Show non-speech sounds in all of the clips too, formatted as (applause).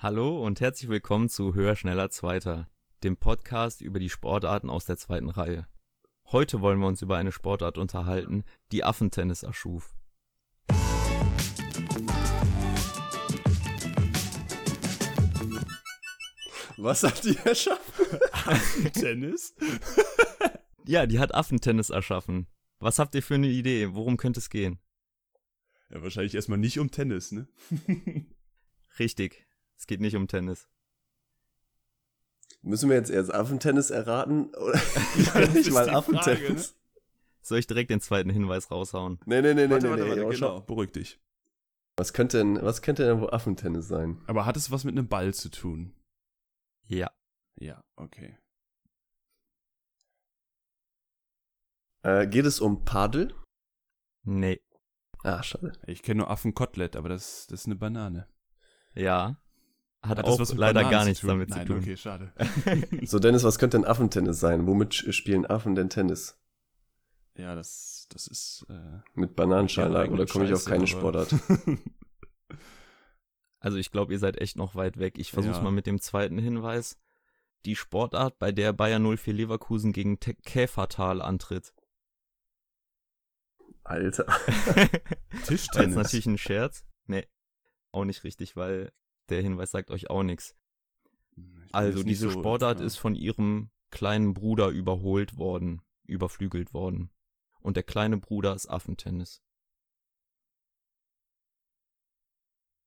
Hallo und herzlich willkommen zu Höher, Schneller, Zweiter, dem Podcast über die Sportarten aus der zweiten Reihe. Heute wollen wir uns über eine Sportart unterhalten, die Affentennis erschuf. Was hat die erschaffen? Tennis? (laughs) Ja, die hat Affentennis erschaffen. Was habt ihr für eine Idee? Worum könnte es gehen? Ja, wahrscheinlich erstmal nicht um Tennis, ne? (laughs) Richtig, es geht nicht um Tennis. Müssen wir jetzt erst Affentennis erraten? Oder (laughs) (laughs) das nicht mal Affentennis? Frage, ne? Soll ich direkt den zweiten Hinweis raushauen? Nee, nee, nee, nee, Warte, nee, warte, nee. warte, aber genau. Beruhig dich. Was könnte denn, was könnte denn wohl Affentennis sein? Aber hat es was mit einem Ball zu tun? Ja. Ja, okay. Äh, geht es um Padel? Nee. Ah, schade. Ich kenne nur Affenkotelett, aber das, das ist eine Banane. Ja. Hat, Hat das auch was mit leider Bananen gar zu nichts tun? damit Nein, zu tun. okay, schade. (laughs) So, Dennis, was könnte denn Affentennis sein? Womit spielen Affen denn Tennis? ja, das, das ist. Äh, Mit Bananenschale ja, oder komme ich auf keine aber- Sportart? (laughs) Also ich glaube, ihr seid echt noch weit weg. Ich versuche Ja. mal mit dem zweiten Hinweis. Die Sportart, bei der Bayern 04 Leverkusen gegen Te Käfertal antritt. Alter. War (laughs) jetzt Tischtennis. natürlich ein Scherz. Nee, auch nicht richtig, weil der Hinweis sagt euch auch nichts. Ich bin Also diese so- Sportart ja. ist von ihrem kleinen Bruder überholt worden, überflügelt worden. Und der kleine Bruder ist Affentennis.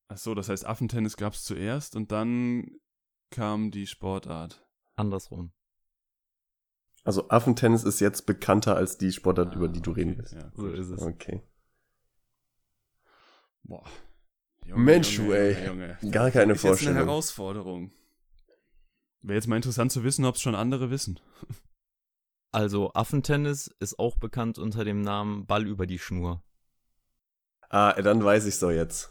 Ach so, das heißt, Affentennis gab es zuerst und dann kam die Sportart. Andersrum. Also Affentennis ist jetzt bekannter als die Sportart, Ah, über die du okay, reden willst. Ja, So ist es. Okay. Boah. Mensch, du, ey. Junge. Gar keine ist jetzt eine Vorstellung. Herausforderung. Wäre jetzt mal interessant zu wissen, ob es schon andere wissen. (laughs) Also Affentennis ist auch bekannt unter dem Namen Ball über die Schnur. Ah, dann weiß ich's doch jetzt.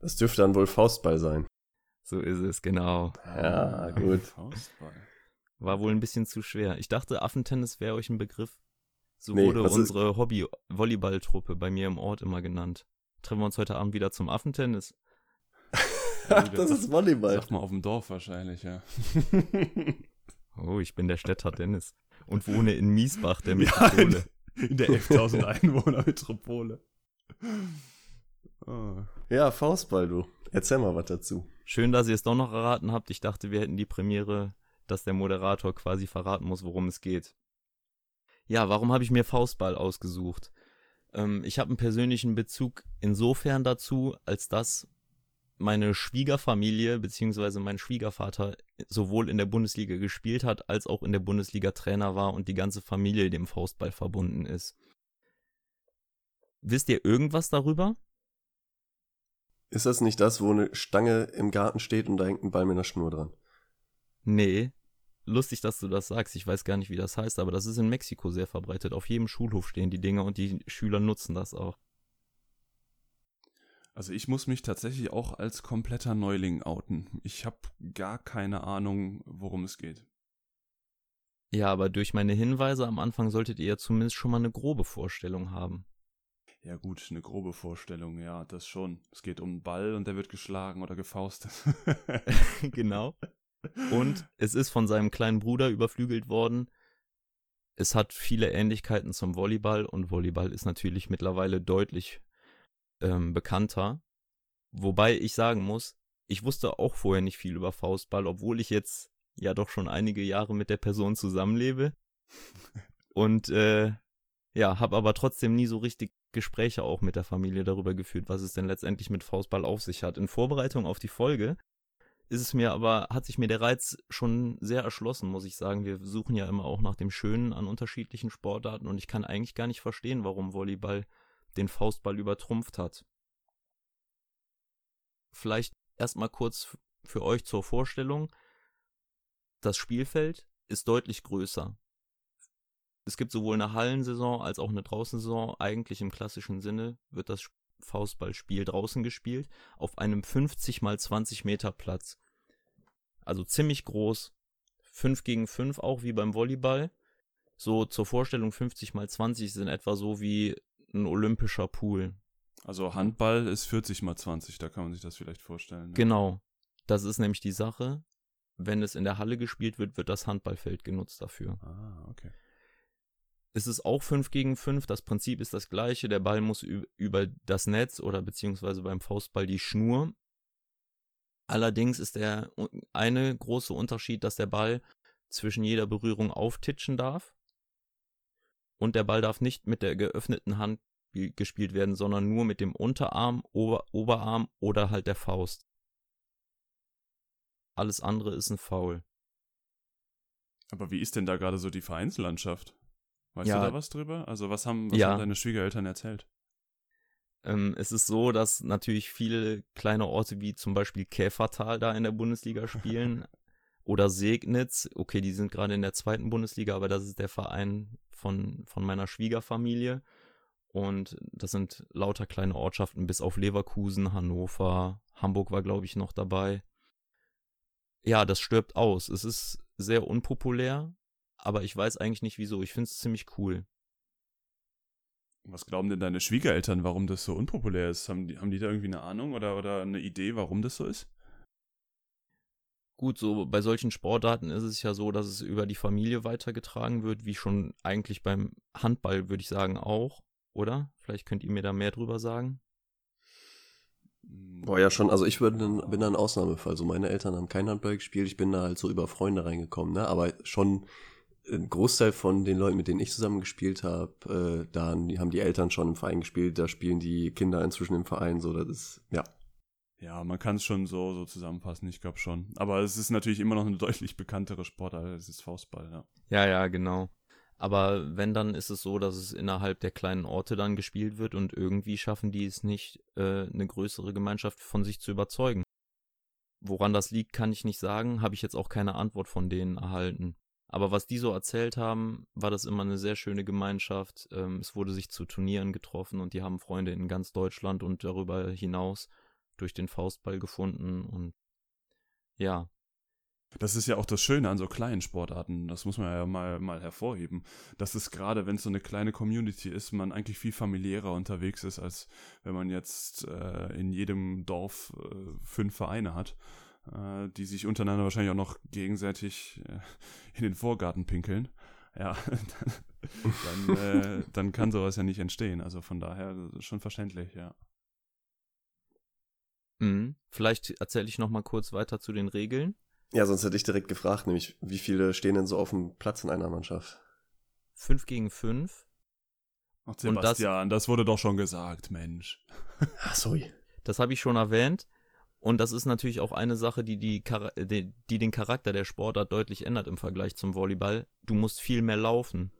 Das dürfte dann wohl Faustball sein. So ist es, genau. Ja, gut. Faustball. War wohl ein bisschen zu schwer. Ich dachte, Affentennis wäre euch ein Begriff. So Nee, wurde ist- unsere Hobby-Volleyball-Truppe bei mir im Ort immer genannt. Treffen wir uns heute Abend wieder zum Affentennis? (laughs) Ja, das ist Volleyball. Sagt man auf dem Dorf wahrscheinlich, ja. (laughs) Oh, ich bin der Städter Dennis und wohne in Miesbach, der (laughs) Ja, Metropole. In der 11.000 Einwohner Metropole. Oh. Ja, Faustball, du. Erzähl mal was dazu. Schön, dass ihr es doch noch erraten habt. Ich dachte, wir hätten die Premiere, dass der Moderator quasi verraten muss, worum es geht. Ja, warum habe ich mir Faustball ausgesucht? Ähm, ich habe einen persönlichen Bezug insofern dazu, als dass meine Schwiegerfamilie bzw. mein Schwiegervater sowohl in der Bundesliga gespielt hat, als auch in der Bundesliga Trainer war und die ganze Familie dem Faustball verbunden ist. Wisst ihr irgendwas darüber? Ist das nicht das, wo eine Stange im Garten steht und da hängt ein Ball mit einer Schnur dran? Nee. Lustig, dass du das sagst. Ich weiß gar nicht, wie das heißt, aber das ist in Mexiko sehr verbreitet. Auf jedem Schulhof stehen die Dinger und die Schüler nutzen das auch. Also ich muss mich tatsächlich auch als kompletter Neuling outen. Ich habe gar keine Ahnung, worum es geht. Ja, aber durch meine Hinweise am Anfang solltet ihr ja zumindest schon mal eine grobe Vorstellung haben. Ja gut, eine grobe Vorstellung, ja, das schon. Es geht um einen Ball und der wird geschlagen oder gefaustet. (laughs) genau. (laughs) Und es ist von seinem kleinen Bruder überflügelt worden. Es hat viele Ähnlichkeiten zum Volleyball und Volleyball ist natürlich mittlerweile deutlich ähm, bekannter. Wobei ich sagen muss, ich wusste auch vorher nicht viel über Faustball, obwohl ich jetzt ja doch schon einige Jahre mit der Person zusammenlebe. Und äh, ja, habe aber trotzdem nie so richtig Gespräche auch mit der Familie darüber geführt, was es denn letztendlich mit Faustball auf sich hat. In Vorbereitung auf die Folge ist es mir aber, hat sich mir der Reiz schon sehr erschlossen, muss ich sagen. Wir suchen ja immer auch nach dem Schönen an unterschiedlichen Sportarten und ich kann eigentlich gar nicht verstehen, warum Volleyball den Faustball übertrumpft hat. Vielleicht erstmal kurz für euch zur Vorstellung. Das Spielfeld ist deutlich größer. Es gibt sowohl eine Hallensaison als auch eine Draußensaison. Eigentlich im klassischen Sinne wird das Faustballspiel draußen gespielt, auf einem 50 mal 20 Meter Platz. Also ziemlich groß. 5 gegen 5 auch wie beim Volleyball. So zur Vorstellung 50 mal 20 ist in etwa so wie ein olympischer Pool. Also Handball ist 40 mal 20, da kann man sich das vielleicht vorstellen. Ne? Genau. Das ist nämlich die Sache. Wenn es in der Halle gespielt wird, wird das Handballfeld genutzt dafür. Ah, okay. Es ist auch 5 gegen 5. Das Prinzip ist das gleiche. Der Ball muss über das Netz oder beziehungsweise beim Faustball die Schnur. Allerdings ist der eine große Unterschied, dass der Ball zwischen jeder Berührung auftitschen darf. Und der Ball darf nicht mit der geöffneten Hand gespielt werden, sondern nur mit dem Unterarm, Ober Oberarm oder halt der Faust. Alles andere ist ein Foul. Aber wie ist denn da gerade so die Vereinslandschaft? Weißt Ja. du da was drüber? Also was haben, was Ja. haben deine Schwiegereltern erzählt? Ähm, es ist so, dass natürlich viele kleine Orte wie zum Beispiel Käfertal da in der Bundesliga (laughs) spielen oder Segnitz. Okay, die sind gerade in der zweiten Bundesliga, aber das ist der Verein von, von meiner Schwiegerfamilie. Und das sind lauter kleine Ortschaften bis auf Leverkusen, Hannover, Hamburg war, glaube ich, noch dabei. Ja, das stirbt aus. Es ist sehr unpopulär, aber ich weiß eigentlich nicht wieso. Ich finde es ziemlich cool. Was glauben denn deine Schwiegereltern, warum das so unpopulär ist? Haben die, haben die da irgendwie eine Ahnung oder, oder eine Idee, warum das so ist? Gut, so bei solchen Sportarten ist es ja so, dass es über die Familie weitergetragen wird, wie schon eigentlich beim Handball, würde ich sagen, auch, oder? Vielleicht könnt ihr mir da mehr drüber sagen. Boah, ja schon. Also ich bin, dann- bin da ein Ausnahmefall. So meine Eltern haben kein Handball gespielt. Ich bin da halt so über Freunde reingekommen, ne? Aber schon ein Großteil von den Leuten, mit denen ich zusammen gespielt habe, äh, da haben die, Eltern schon im Verein gespielt. Da spielen die Kinder inzwischen im Verein. So, das ist, ja. Ja, man kann es schon so, so zusammenfassen, ich glaube schon. Aber es ist natürlich immer noch eine (laughs) deutlich bekanntere Sportart als das Faustball, ja. Ja, ja, genau. Aber wenn, dann ist es so, dass es innerhalb der kleinen Orte dann gespielt wird und irgendwie schaffen die es nicht, äh, eine größere Gemeinschaft von sich zu überzeugen. Woran das liegt, kann ich nicht sagen, habe ich jetzt auch keine Antwort von denen erhalten. Aber was die so erzählt haben, war das immer eine sehr schöne Gemeinschaft. Ähm, es wurde sich zu Turnieren getroffen und die haben Freunde in ganz Deutschland und darüber hinaus durch den Faustball gefunden und ja, Das ist ja auch das Schöne an so kleinen Sportarten, das muss man ja mal, mal hervorheben, dass es gerade, wenn es so eine kleine Community ist, man eigentlich viel familiärer unterwegs ist, als wenn man jetzt äh, in jedem Dorf äh, fünf Vereine hat, äh, die sich untereinander wahrscheinlich auch noch gegenseitig äh, in den Vorgarten pinkeln. Ja, (laughs) dann, äh, dann kann sowas ja nicht entstehen. Also von daher schon verständlich, ja. mhm. vielleicht erzähle ich noch mal kurz weiter zu den Regeln. Ja, sonst hätte ich direkt gefragt, nämlich, wie viele stehen denn so auf dem Platz in einer Mannschaft? 5 gegen 5. Ach, Und das- Sebastian, das, wurde doch schon gesagt, Mensch. Ah, sorry. Das habe ich schon erwähnt. Und das ist natürlich auch eine Sache, die, die, die, den Charakter der Sportart deutlich ändert im Vergleich zum Volleyball. Du musst viel mehr laufen.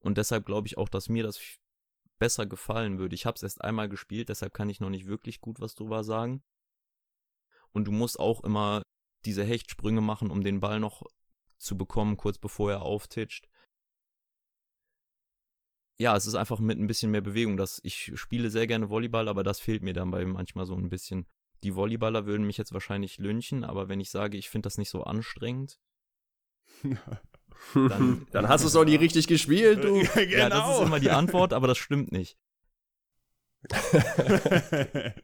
Und deshalb glaube ich auch, dass mir das besser gefallen würde. Ich habe es erst einmal gespielt, deshalb kann ich noch nicht wirklich gut was drüber sagen. Und du musst auch immer diese Hechtsprünge machen, um den Ball noch zu bekommen, kurz bevor er auftitscht. Ja, es ist einfach mit ein bisschen mehr Bewegung. Das, ich spiele sehr gerne Volleyball, aber das fehlt mir dann bei manchmal so ein bisschen. Die Volleyballer würden mich jetzt wahrscheinlich lynchen, aber wenn ich sage, ich finde das nicht so anstrengend, (laughs) Dann- Dann hast du es doch nie richtig gespielt, du. (laughs) ja, das ist immer die Antwort, aber das stimmt nicht. (laughs)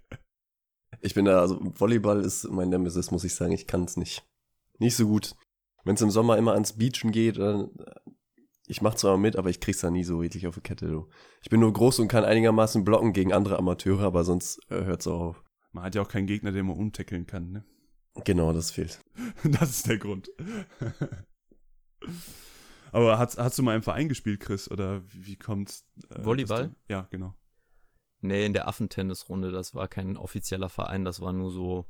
Ich bin da, also Volleyball ist mein Nemesis, muss ich sagen. Ich kann es nicht. Nicht so gut. Wenn es im Sommer immer ans Beachen geht, dann, ich mach zwar mit, aber ich krieg's da nie so richtig auf die Kette, du. Ich bin nur groß und kann einigermaßen blocken gegen andere Amateure, aber sonst äh, hört's auch auf. Man hat ja auch keinen Gegner, den man umtackeln kann, ne? Genau, das fehlt. (laughs) Das ist der Grund. Aber hast, hast du mal im Verein gespielt, Chris? Oder wie, wie kommt's? äh, Volleyball? du- Ja, genau. Nee, in der Affentennisrunde, das war kein offizieller Verein, das war nur so,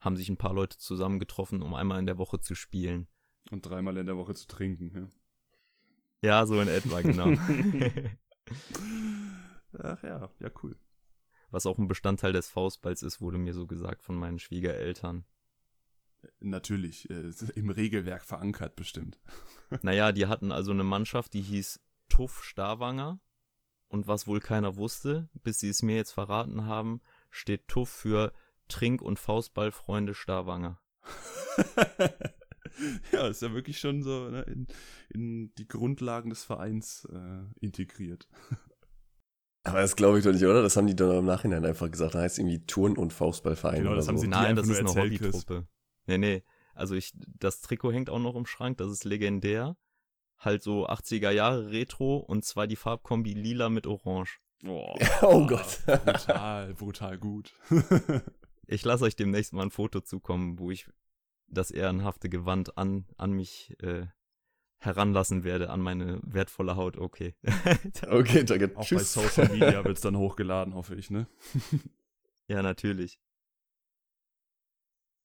haben sich ein paar Leute zusammengetroffen, um einmal in der Woche zu spielen. Und dreimal in der Woche zu trinken. Ja, so in etwa, genau. Ja. (laughs) (laughs) Ach ja, ja, cool. Was auch ein Bestandteil des Faustballs ist, wurde mir so gesagt von meinen Schwiegereltern. Natürlich, äh, im Regelwerk verankert bestimmt. (laughs) Naja, die hatten also eine Mannschaft, die hieß Tuff Starwanger. Und was wohl keiner wusste, bis sie es mir jetzt verraten haben, steht Tuff für Trink- und Faustballfreunde Starwanger. (laughs) ja, ist ja wirklich schon so ne, in, in die Grundlagen des Vereins äh, integriert. (laughs) Aber das glaube ich doch nicht, oder? Das haben die dann im Nachhinein einfach gesagt. Da heißt irgendwie Turn- und Faustballverein Genau, oder das haben so. sie- Nein, das ist nur eine. Hobbytruppe. Nee, nee. Also ich, das Trikot hängt auch noch im Schrank, das ist legendär. Halt so 80er Jahre Retro und zwar die Farbkombi lila mit Orange. Oh, (laughs) Oh Gott. brutal, brutal gut. (laughs) Ich lasse euch demnächst mal ein Foto zukommen, wo ich das ehrenhafte Gewand an, an mich äh, heranlassen werde, an meine wertvolle Haut. Okay. (laughs) Okay, danke. Auch bei Tschüss. Social Media (laughs) wird es dann hochgeladen, hoffe ich, ne? ja, natürlich.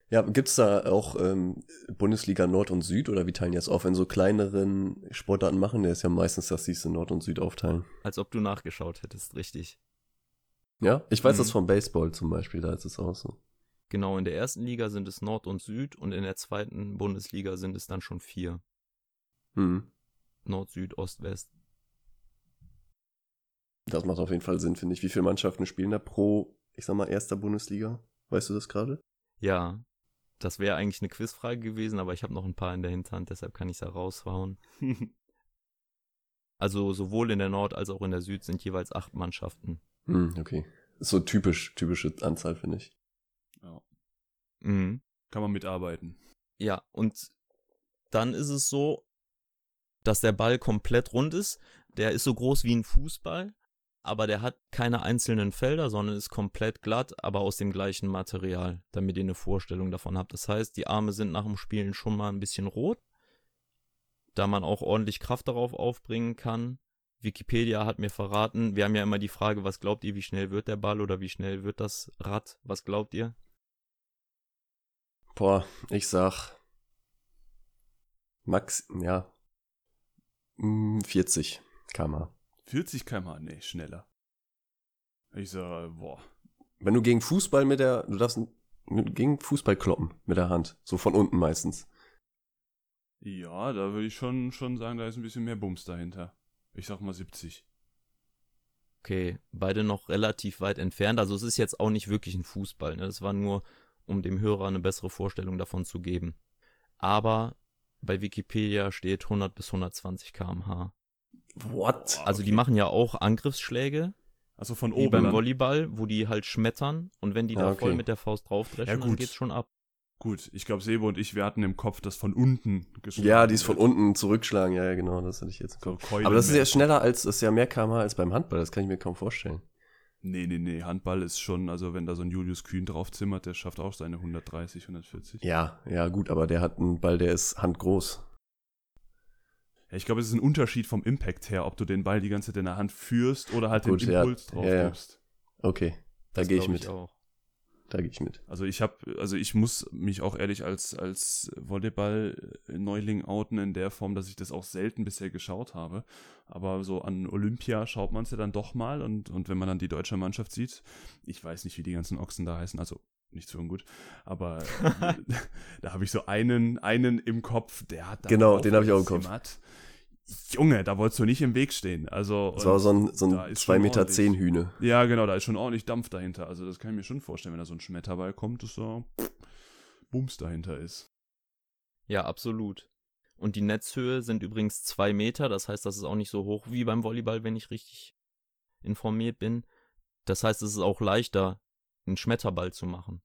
Ja, gibt's da auch ähm, Bundesliga Nord und Süd oder wie teilen die das auf? Wenn so kleineren Sportarten machen, der ist ja meistens, dass sie es in Nord und Süd aufteilen. Als ob du nachgeschaut hättest, richtig. Ja, ich weiß Mhm. das vom Baseball zum Beispiel, da ist es auch so. Genau, in der ersten Liga sind es Nord und Süd und in der zweiten Bundesliga sind es dann schon vier. Hm. Nord, Süd, Ost, West. Das macht auf jeden Fall Sinn, finde ich. Wie viele Mannschaften spielen da pro, ich sag mal, erster Bundesliga? Weißt du das gerade? Ja, das wäre eigentlich eine Quizfrage gewesen, aber ich habe noch ein paar in der Hinterhand, deshalb kann ich es da raushauen. (laughs) Also sowohl in der Nord als auch in der Süd sind jeweils acht Mannschaften. Hm, okay. Ist so typisch, typische Anzahl, finde ich. ja. Mhm. Kann man mitarbeiten. Ja, und dann ist es so, dass der Ball komplett rund ist. Der ist so groß wie ein Fußball, aber der hat keine einzelnen Felder, sondern ist komplett glatt, aber aus dem gleichen Material, damit ihr eine Vorstellung davon habt. Das heißt, die Arme sind nach dem Spielen schon mal ein bisschen rot, da man auch ordentlich Kraft darauf aufbringen kann. Wikipedia hat mir verraten, wir haben ja immer die Frage, was glaubt ihr, wie schnell wird der Ball oder wie schnell wird das Rad? Was glaubt ihr? Boah, ich sag Max, ja, 40 km. 40 km/h, nee, schneller. Ich sag, boah. Wenn du gegen Fußball mit der, du darfst mit, gegen Fußball kloppen mit der Hand, so von unten meistens. Ja, da würde ich schon, schon sagen, da ist ein bisschen mehr Bums dahinter. Ich sag mal 70. Okay, beide noch relativ weit entfernt. Also es ist jetzt auch nicht wirklich ein Fußball. Ne? Das war nur, um dem Hörer eine bessere Vorstellung davon zu geben. Aber bei Wikipedia steht 100 bis 120 km/h. What? Also die Okay. machen ja auch Angriffsschläge, Also von wie oben. beim dann. Volleyball, wo die halt schmettern und wenn die Ah, da okay. voll mit der Faust draufdreschen, Ja, dann geht's schon ab. Gut, ich glaube, Sebo und ich, wir hatten im Kopf, dass von unten geschlagen Ja, die ist von unten zurückschlagen, ja, ja, genau, das hatte ich jetzt im So Kopf. Keulen Aber das ist ja schneller als, das ist ja mehr kmh als beim Handball, das kann ich mir kaum vorstellen. Nee, nee, nee, Handball ist schon, also wenn da so ein Julius Kühn draufzimmert, der schafft auch seine 130, 140. Ja, ja, gut, aber der hat einen Ball, der ist handgroß. Ja, ich glaube, es ist ein Unterschied vom Impact her, ob du den Ball die ganze Zeit in der Hand führst oder halt Gut, den ja. Impuls drauf Ja, ja. gibst. Okay, da gehe ich mit. auch. Da gehe ich mit. Also ich habe, also ich muss mich auch ehrlich als als Volleyball-Neuling outen in der Form, dass ich das auch selten bisher geschaut habe. Aber so an Olympia schaut man es ja dann doch mal und und wenn man dann die deutsche Mannschaft sieht, ich weiß nicht, wie die ganzen Ochsen da heißen, also nicht so ungut, aber (laughs) da habe ich so einen einen im Kopf, der hat da Genau, drauf den hab ich auch im Kopf. gezimmert. Junge, da wolltest du nicht im Weg stehen. Also Das war so ein, so da ein ist 2 schon Meter ordentlich. 10 Hühne. Ja, genau, da ist schon ordentlich Dampf dahinter. Also das kann ich mir schon vorstellen, wenn da so ein Schmetterball kommt, dass da Bums dahinter ist. Ja, absolut. Und die Netzhöhe sind übrigens zwei Meter, das heißt, das ist auch nicht so hoch wie beim Volleyball, wenn ich richtig informiert bin. Das heißt, es ist auch leichter, einen Schmetterball zu machen.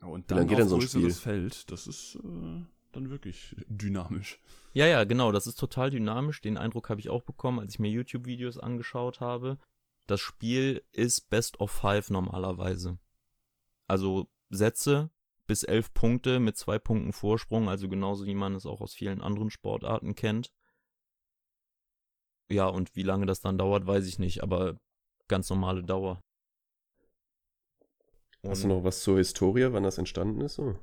Und Wie dann lang geht auf so ein größeres Spiel? Feld, das ist äh, dann wirklich dynamisch. Ja, ja, genau, das ist total dynamisch. Den Eindruck habe ich auch bekommen, als ich mir YouTube-Videos angeschaut habe. Das Spiel ist Best of Five normalerweise. Also Sätze bis elf Punkte mit zwei Punkten Vorsprung, also genauso wie man es auch aus vielen anderen Sportarten kennt. Ja, und wie lange das dann dauert, weiß ich nicht, aber ganz normale Dauer. Hast du Und- noch was zur Historie, wann das entstanden ist? So?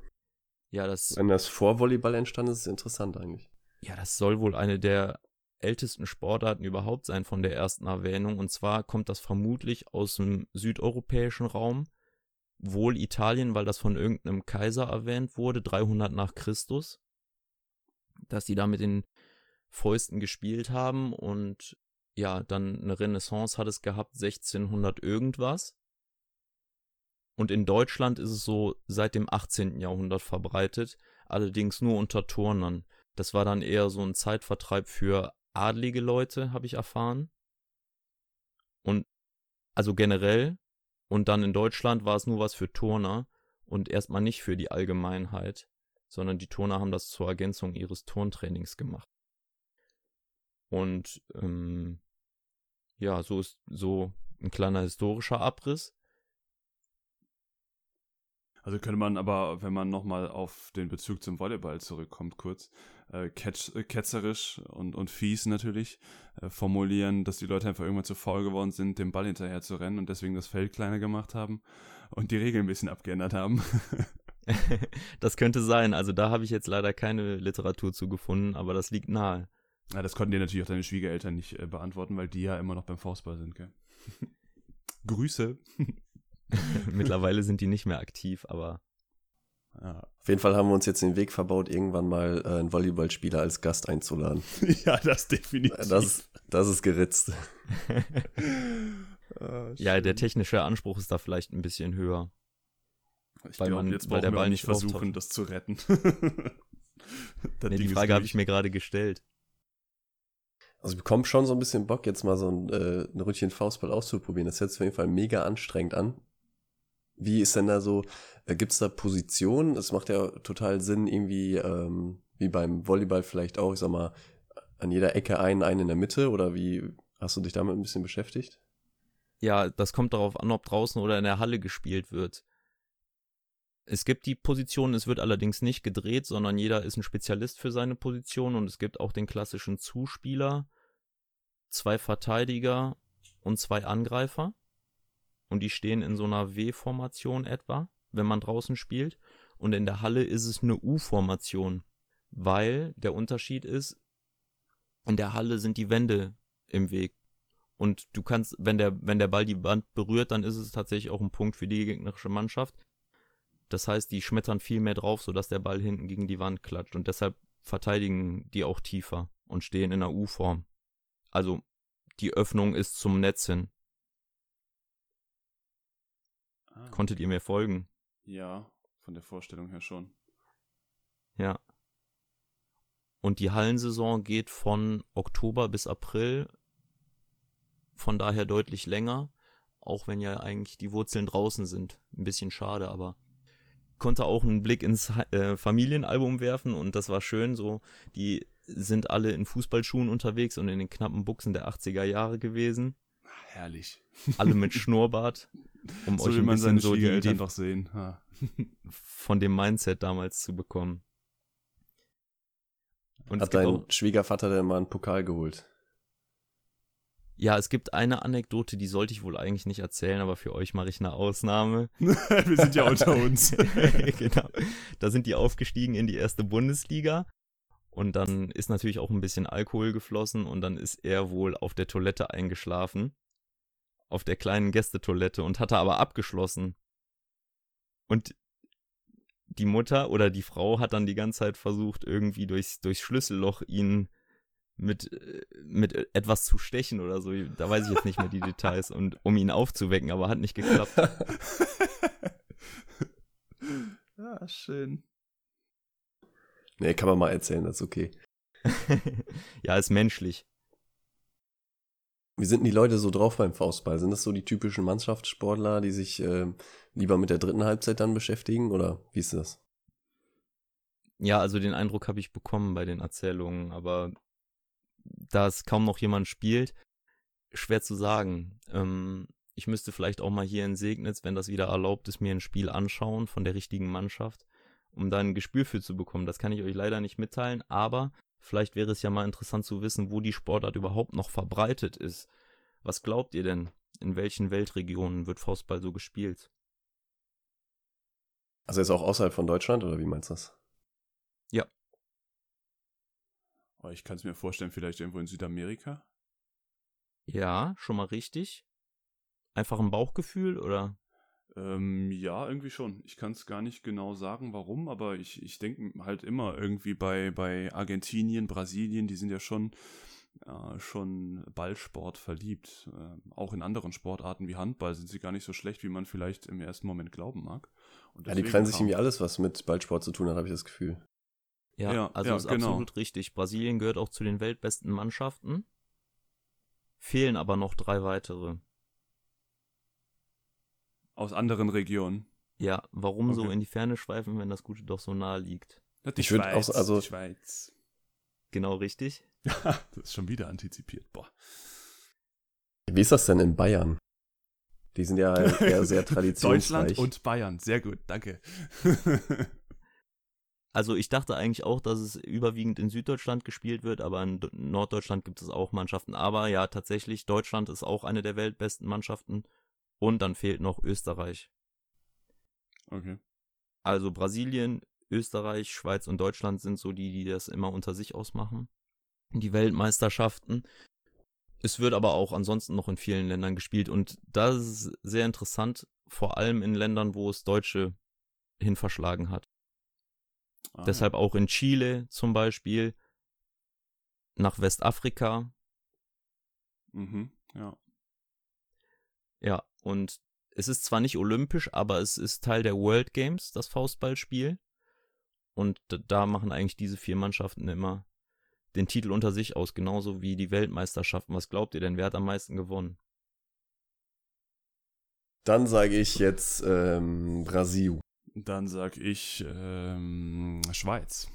Ja, das Wenn das vor Volleyball entstanden ist, ist es interessant eigentlich. Ja, das soll wohl eine der ältesten Sportarten überhaupt sein von der ersten Erwähnung. Und zwar kommt das vermutlich aus dem südeuropäischen Raum, wohl Italien, weil das von irgendeinem Kaiser erwähnt wurde, 300 nach Christus, dass die da mit den Fäusten gespielt haben und ja, dann eine Renaissance hat es gehabt, 1600 irgendwas. Und in Deutschland ist es so seit dem 18. Jahrhundert verbreitet, allerdings nur unter Turnern. Das war dann eher so ein Zeitvertreib für adlige Leute, habe ich erfahren. Und also generell. Und dann in Deutschland war es nur was für Turner. und erstmal nicht für die Allgemeinheit, sondern die Turner haben das zur Ergänzung ihres Turntrainings gemacht. Und ähm, ja, so ist so ein kleiner historischer Abriss. Also könnte man aber, wenn man nochmal auf den Bezug zum Volleyball zurückkommt, kurz, äh, ketz, äh, ketzerisch und, und fies natürlich, äh, formulieren, dass die Leute einfach irgendwann zu faul geworden sind, dem Ball hinterher zu rennen und deswegen das Feld kleiner gemacht haben und die Regeln ein bisschen abgeändert haben. (laughs) das könnte sein. Also da habe ich jetzt leider keine Literatur zu gefunden, aber das liegt nahe. Ja, das konnten dir natürlich auch deine Schwiegereltern nicht äh, beantworten, weil die ja immer noch beim Faustball sind, gell? (laughs) Grüße. (laughs) (laughs) Mittlerweile sind die nicht mehr aktiv, aber. Ja. Auf jeden Fall haben wir uns jetzt den Weg verbaut, irgendwann mal äh, einen Volleyballspieler als Gast einzuladen. (laughs) ja, das definitiv. Das, das ist geritzt. (laughs) ah, ja, der technische Anspruch ist da vielleicht ein bisschen höher. Ich glaube, jetzt weil der Ball nicht versuchen, das zu retten. nee, die Frage habe ich mir gerade gestellt. Also ich bekomme schon so ein bisschen Bock, jetzt mal so ein, äh, ein Ründchen Faustball auszuprobieren. Das hört sich auf jeden Fall mega anstrengend an. Wie ist denn da so, äh, gibt es da Positionen? Es macht ja total Sinn, irgendwie, ähm, wie beim Volleyball vielleicht auch, ich sag mal, an jeder Ecke einen, einen in der Mitte oder wie hast du dich damit ein bisschen beschäftigt? Ja, das kommt darauf an, ob draußen oder in der Halle gespielt wird. Es gibt die Position, es wird allerdings nicht gedreht, sondern jeder ist ein Spezialist für seine Position und es gibt auch den klassischen Zuspieler, zwei Verteidiger und zwei Angreifer und die stehen in so einer W-Formation etwa, wenn man draußen spielt. Und in der Halle ist es eine U-Formation, weil der Unterschied ist, in der Halle sind die Wände im Weg. Und du kannst, wenn der, wenn der Ball die Wand berührt, dann ist es tatsächlich auch ein Punkt für die gegnerische Mannschaft. Das heißt, die schmettern viel mehr drauf, sodass der Ball hinten gegen die Wand klatscht. Und deshalb verteidigen die auch tiefer und stehen in der U-Form. Also die Öffnung ist zum Netz hin. Ah. Konntet ihr mir folgen? Ja, von der Vorstellung her schon. Ja. Und die Hallensaison geht von Oktober bis April, von daher deutlich länger, auch wenn ja eigentlich die Wurzeln draußen sind. Ein bisschen schade, aber konnte auch einen Blick ins äh, Familienalbum werfen und das war schön. So, die sind alle in Fußballschuhen unterwegs und in den knappen Buchsen der 80er Jahre gewesen. Herrlich. Alle mit (laughs) Schnurrbart. Um so euch ein man bisschen so die Idee doch sehen. Ha. (laughs) von dem Mindset damals zu bekommen. Und Hat dein auch, Schwiegervater denn mal einen Pokal geholt? Ja, es gibt eine Anekdote, die sollte ich wohl eigentlich nicht erzählen, aber für euch mache ich eine Ausnahme. (laughs) Wir sind ja unter uns. (laughs) genau. Da sind die aufgestiegen in die erste Bundesliga und dann ist natürlich auch ein bisschen Alkohol geflossen und dann ist er wohl auf der Toilette eingeschlafen. Auf der kleinen Gästetoilette und hatte aber abgeschlossen. Und die Mutter oder die Frau hat dann die ganze Zeit versucht, irgendwie durchs, durchs Schlüsselloch ihn mit, mit etwas zu stechen oder so. Da weiß ich jetzt nicht mehr die Details und um ihn aufzuwecken, aber hat nicht geklappt. ja, (laughs) schön. Nee, kann man mal erzählen, das ist okay. (laughs) ja, ist menschlich. Wie sind die Leute so drauf beim Faustball? Sind das so die typischen Mannschaftssportler, die sich äh, lieber mit der dritten Halbzeit dann beschäftigen oder wie ist das? Ja, also den Eindruck habe ich bekommen bei den Erzählungen, aber da es kaum noch jemand spielt, schwer zu sagen. Ähm, ich müsste vielleicht auch mal hier in Segnitz, wenn das wieder erlaubt ist, mir ein Spiel anschauen von der richtigen Mannschaft um da ein Gespür für zu bekommen. Das kann ich euch leider nicht mitteilen, aber vielleicht wäre es ja mal interessant zu wissen, wo die Sportart überhaupt noch verbreitet ist. Was glaubt ihr denn? In welchen Weltregionen wird Faustball so gespielt? Also ist auch außerhalb von Deutschland oder wie meinst du das? Ja. Oh, ich kann es mir vorstellen, vielleicht irgendwo in Südamerika. Ja, schon mal richtig. Einfach ein Bauchgefühl oder? Ähm, ja, irgendwie schon. Ich kann es gar nicht genau sagen, warum, aber ich, ich denke halt immer irgendwie bei, bei Argentinien, Brasilien, die sind ja schon, äh, schon Ballsport verliebt. Äh, auch in anderen Sportarten wie Handball sind sie gar nicht so schlecht, wie man vielleicht im ersten Moment glauben mag. ja, die kreisen sich irgendwie alles, was mit Ballsport zu tun hat, habe ich das Gefühl. Ja, ja also ja, ist genau. absolut richtig. Brasilien gehört auch zu den weltbesten Mannschaften. Fehlen aber noch drei weitere. Aus anderen Regionen. Ja, warum so Okay. in die Ferne schweifen, wenn das Gute doch so nahe liegt? Die Ich würd auch so- also- die Schweiz. Genau richtig. (laughs) das ist schon wieder antizipiert. Boah. Wie ist das denn in Bayern? Die sind ja eher sehr (laughs) traditionsreich. Deutschland und Bayern. Sehr gut, danke. (laughs) Also ich dachte eigentlich auch, dass es überwiegend in Süddeutschland gespielt wird, aber in Norddeutschland gibt es auch Mannschaften. Aber ja, tatsächlich, Deutschland ist auch eine der weltbesten Mannschaften. Und dann fehlt noch Österreich. okay. Also Brasilien, Österreich, Schweiz und Deutschland sind so die, die das immer unter sich ausmachen. Die Weltmeisterschaften. Es wird aber auch ansonsten noch in vielen Ländern gespielt und das ist sehr interessant, vor allem in Ländern, wo es Deutsche hin verschlagen hat. Ah, Deshalb auch in Chile zum Beispiel, nach Westafrika, Mhm, ja. ja, und es ist zwar nicht olympisch, aber es ist Teil der World Games, das Faustballspiel. Und da machen eigentlich diese vier Mannschaften immer den Titel unter sich aus, genauso wie die Weltmeisterschaften. Was glaubt ihr denn, wer hat am meisten gewonnen? Dann sage ich jetzt ähm, Brasil. Dann sag ich ähm, Schweiz.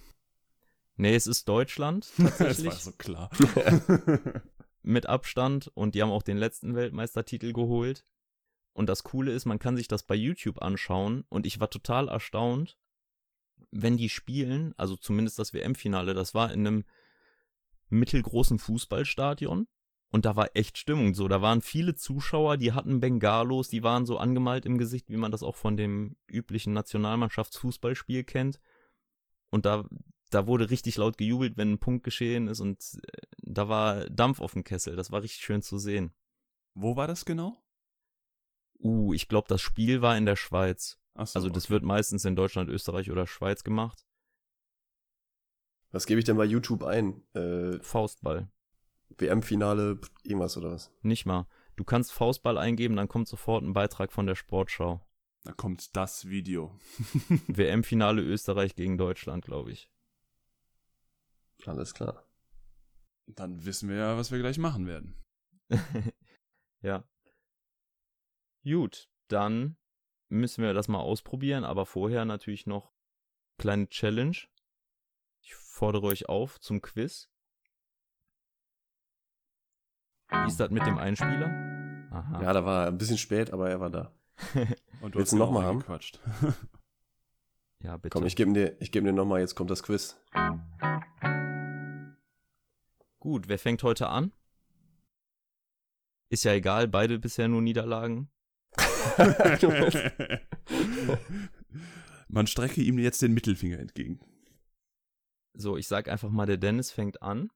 Nee, es ist Deutschland (laughs) das tatsächlich war so klar. (laughs) mit Abstand und die haben auch den letzten Weltmeistertitel geholt. Und das Coole ist, man kann sich das bei YouTube anschauen und ich war total erstaunt, wenn die spielen, also zumindest das WM-Finale, das war in einem mittelgroßen Fußballstadion und da war echt Stimmung so. Da waren viele Zuschauer, die hatten Bengalos, die waren so angemalt im Gesicht, wie man das auch von dem üblichen Nationalmannschaftsfußballspiel kennt. Und da, da wurde richtig laut gejubelt, wenn ein Punkt geschehen ist und äh, da war Dampf auf dem Kessel. Das war richtig schön zu sehen. Wo war das genau? Uh, ich glaube, das Spiel war in der Schweiz. Achso, Also das okay. wird meistens in Deutschland, Österreich oder Schweiz gemacht. Was gebe ich denn bei YouTube ein? Äh, Faustball. WM-Finale, irgendwas oder was? Nicht mal. Du kannst Faustball eingeben, dann kommt sofort ein Beitrag von der Sportschau. Da kommt das Video. (laughs) WM-Finale Österreich gegen Deutschland, glaube ich. Alles klar. Dann wissen wir ja, was wir gleich machen werden. (laughs) ja. Gut, dann müssen wir das mal ausprobieren, aber vorher natürlich noch kleine Challenge. Ich fordere euch auf zum Quiz. Wie ist das mit dem Einspieler? Aha. Ja, da war er ein bisschen spät, aber er war da. (laughs) Und du Willst hast du genau noch mal haben? reingequatscht. ja, bitte. Komm, ich gebe dir, ich gebe dir nochmal, jetzt kommt das Quiz. Gut, wer fängt heute an? Ist ja egal, beide bisher nur Niederlagen. (laughs) Man strecke ihm jetzt den Mittelfinger entgegen. So, ich sag einfach mal, der Dennis fängt an.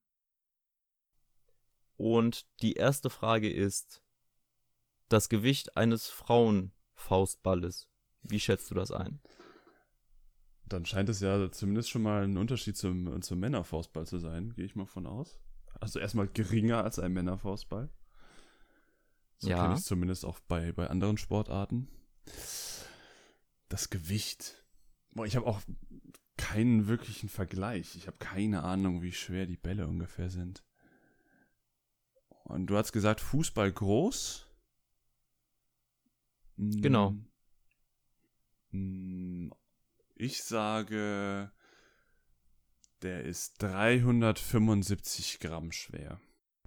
Und die erste Frage ist das Gewicht eines Frauenfaustballes. Wie schätzt du das ein? Dann scheint es ja zumindest schon mal ein Unterschied zum, zum Männerfaustball zu sein, gehe ich mal von aus. Also erstmal geringer als ein Männerfaustball. So Ja. kenne ich es zumindest auch bei, bei anderen Sportarten. Das Gewicht. Boah, ich habe auch keinen wirklichen Vergleich. Ich habe keine Ahnung, wie schwer die Bälle ungefähr sind. Und du hast gesagt, Fußball groß? Genau. Mm, Ich sage, der ist 375 Gramm schwer.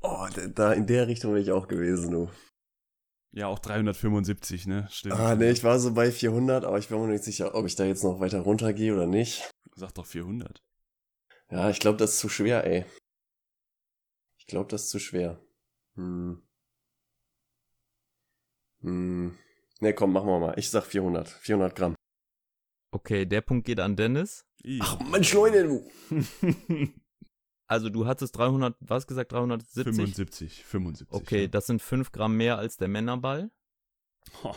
Oh, da- in der Richtung bin ich auch gewesen, du. Ja, auch 375, ne? Stimmt. Ah, nee, ich war so bei 400, aber ich bin mir nicht sicher, ob ich da jetzt noch weiter runtergehe oder nicht. Sag doch 400. Ja, ich glaube, das ist zu schwer, ey. Ich glaube, das ist zu schwer. Hm. Hm. Ne, komm, machen wir mal. Ich sag 400. 400 Gramm. Okay, der Punkt geht an Dennis. Ach, Mensch, Leute, du. (laughs) Also du hattest 300, was gesagt, 370? 75, 75. Okay, ja. das sind 5 Gramm mehr als der Männerball. Ho,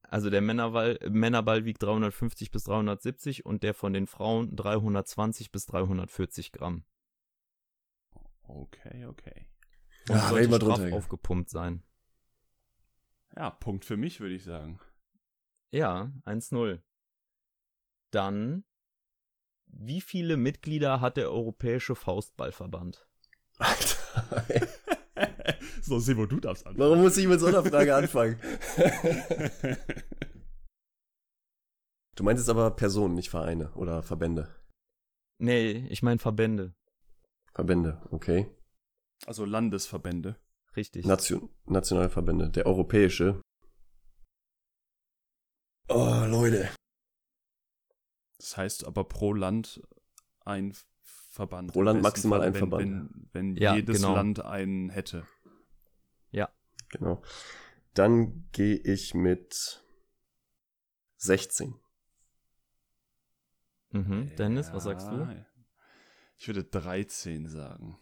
Also der Männerball, Männerball wiegt 350 bis 370 und der von den Frauen 320 bis 340 Gramm. Okay, okay. Und Ja, sollte straff drunter. aufgepumpt sein. Ja, Punkt für mich, würde ich sagen. Ja, 1-0. Dann, wie viele Mitglieder hat der Europäische Faustballverband? Alter, ey. (laughs) so, Sebo, du darfst anfangen. Warum muss ich mit so einer Frage anfangen? (laughs) Du meintest aber Personen, nicht Vereine oder Verbände. Nee, ich meine Verbände. Verbände, okay. Also Landesverbände. Richtig. Nation, Nationalverbände. Der europäische. Oh, Leute. Das heißt aber pro Land ein Verband. Pro Land maximal Fall, ein wenn, Verband. Wenn, wenn Ja, jedes genau. Land einen hätte. Genau. Dann gehe ich mit 16. mhm. Dennis, was sagst du? Ja, Ich würde 13 sagen.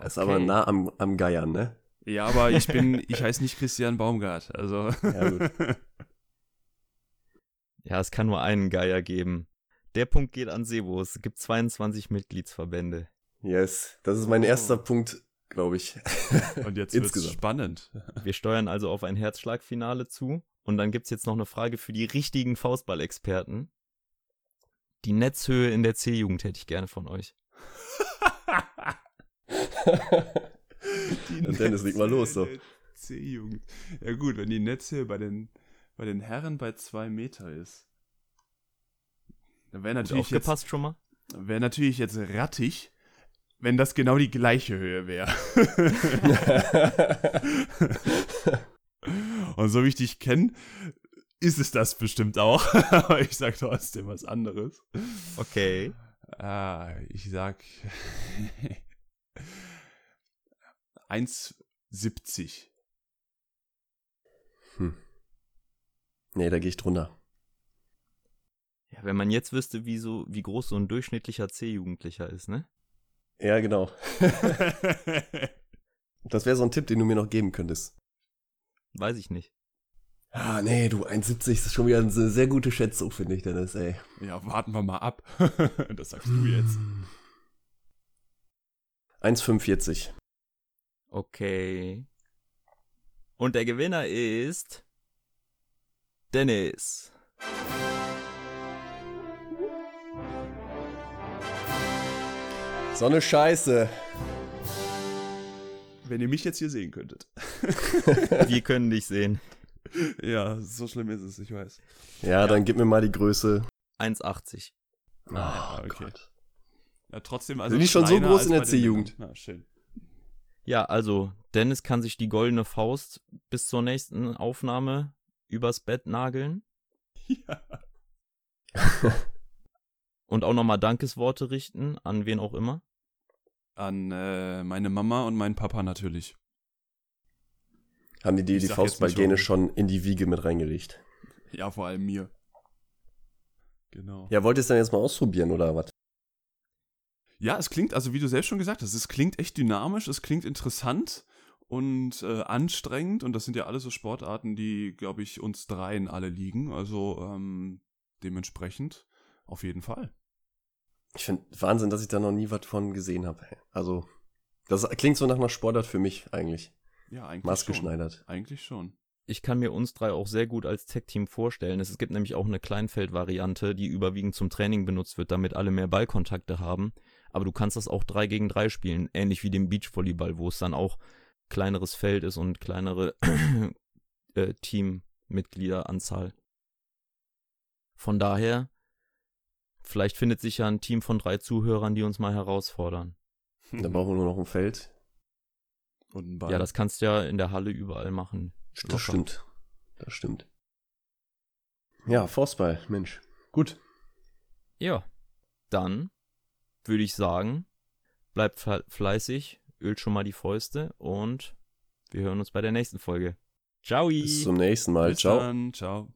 Ist aber nah am, am Geiern, ne? Ja, aber ich bin, ich heiße nicht Christian Baumgart. Also. Ja, gut. (laughs) Ja, es kann nur einen Geier geben. Der Punkt geht an Sebo. Es gibt 22 Mitgliedsverbände. Yes. Das ist mein Oh. erster Punkt, glaube ich. (laughs) Und jetzt wird's Insgesamt. spannend. Wir steuern also auf ein Herzschlagfinale zu. Und dann gibt's jetzt noch eine Frage für die richtigen Faustball-Experten. Die Netzhöhe in der C-Jugend hätte ich gerne von euch. (laughs) Die Und Dennis, leg mal los, so. C-Jugend. Ja gut, wenn die Netzhöhe bei den, bei den Herren bei zwei Meter ist. Dann wäre Gut natürlich, jetzt, aufgepasst schon mal? wär natürlich jetzt rattig, wenn das genau die gleiche Höhe wäre. (laughs) Und so wie ich dich kenne, ist es das bestimmt auch. Aber ich sag trotzdem was anderes. Okay. Ah, ich sag (laughs) 1,70. hm. Nee, da gehe ich drunter. Ja, wenn man jetzt wüsste, wie, so, wie groß so ein durchschnittlicher C-Jugendlicher ist, ne? Ja, genau. (laughs) Das wäre so ein Tipp, den du mir noch geben könntest. Weiß ich nicht. Ah, nee, du, 1,70 ist schon wieder eine sehr gute Schätzung, finde ich, Dennis, ey. ja, warten wir mal ab. (laughs) das sagst du jetzt. 1,45. Okay. Und der Gewinner ist Dennis. So eine Scheiße. Wenn ihr mich jetzt hier sehen könntet. (laughs) Wir können dich sehen. ja, so schlimm ist es, ich weiß. Ja, dann gib mir mal die Größe. 1,80. Ah, Oh okay. Gott. Ja, trotzdem also Sind die schon so groß in der C-Jugend? Ja, schön. Ja, also Dennis kann sich die goldene Faust bis zur nächsten Aufnahme übers Bett nageln Ja. (laughs) und auch nochmal Dankesworte richten an wen auch immer. An äh, meine Mama und meinen Papa natürlich. Haben die die nicht Faustballgene schon in die Wiege mit reingelegt? Ja, vor allem mir. Genau. Ja, wollt ihr es dann jetzt mal ausprobieren, oder was? Ja, es klingt, also wie du selbst schon gesagt hast, es klingt echt dynamisch, es klingt interessant und äh, anstrengend und das sind ja alles so Sportarten, die, glaube ich, uns dreien alle liegen. Also ähm, dementsprechend auf jeden Fall. Ich finde Wahnsinn, dass ich da noch nie was von gesehen habe. Also, das klingt so nach einer Sportart für mich eigentlich. Ja, eigentlich Maßgeschneidert. schon. Eigentlich schon. Ich kann mir uns drei auch sehr gut als Tech-Team vorstellen. Es gibt nämlich auch eine Kleinfeld-Variante, die überwiegend zum Training benutzt wird, damit alle mehr Ballkontakte haben. Aber du kannst das auch 3 gegen 3 spielen, ähnlich wie dem Beachvolleyball, wo es dann auch kleineres Feld ist und kleinere (clears throat) äh, Teammitgliederanzahl. Von daher, vielleicht findet sich ja ein Team von drei Zuhörern, die uns mal herausfordern. Da brauchen wir nur noch ein Feld. Und ein Ball. Ja, das kannst du ja in der Halle überall machen. Das Locker. stimmt. Das stimmt. Ja, Faustball, Mensch. Gut. Ja, dann würde ich sagen, bleibt fle- fleißig, ölt schon mal die Fäuste und wir hören uns bei der nächsten Folge. Ciao! Bis zum nächsten Mal. Bis Ciao. dann. Ciao.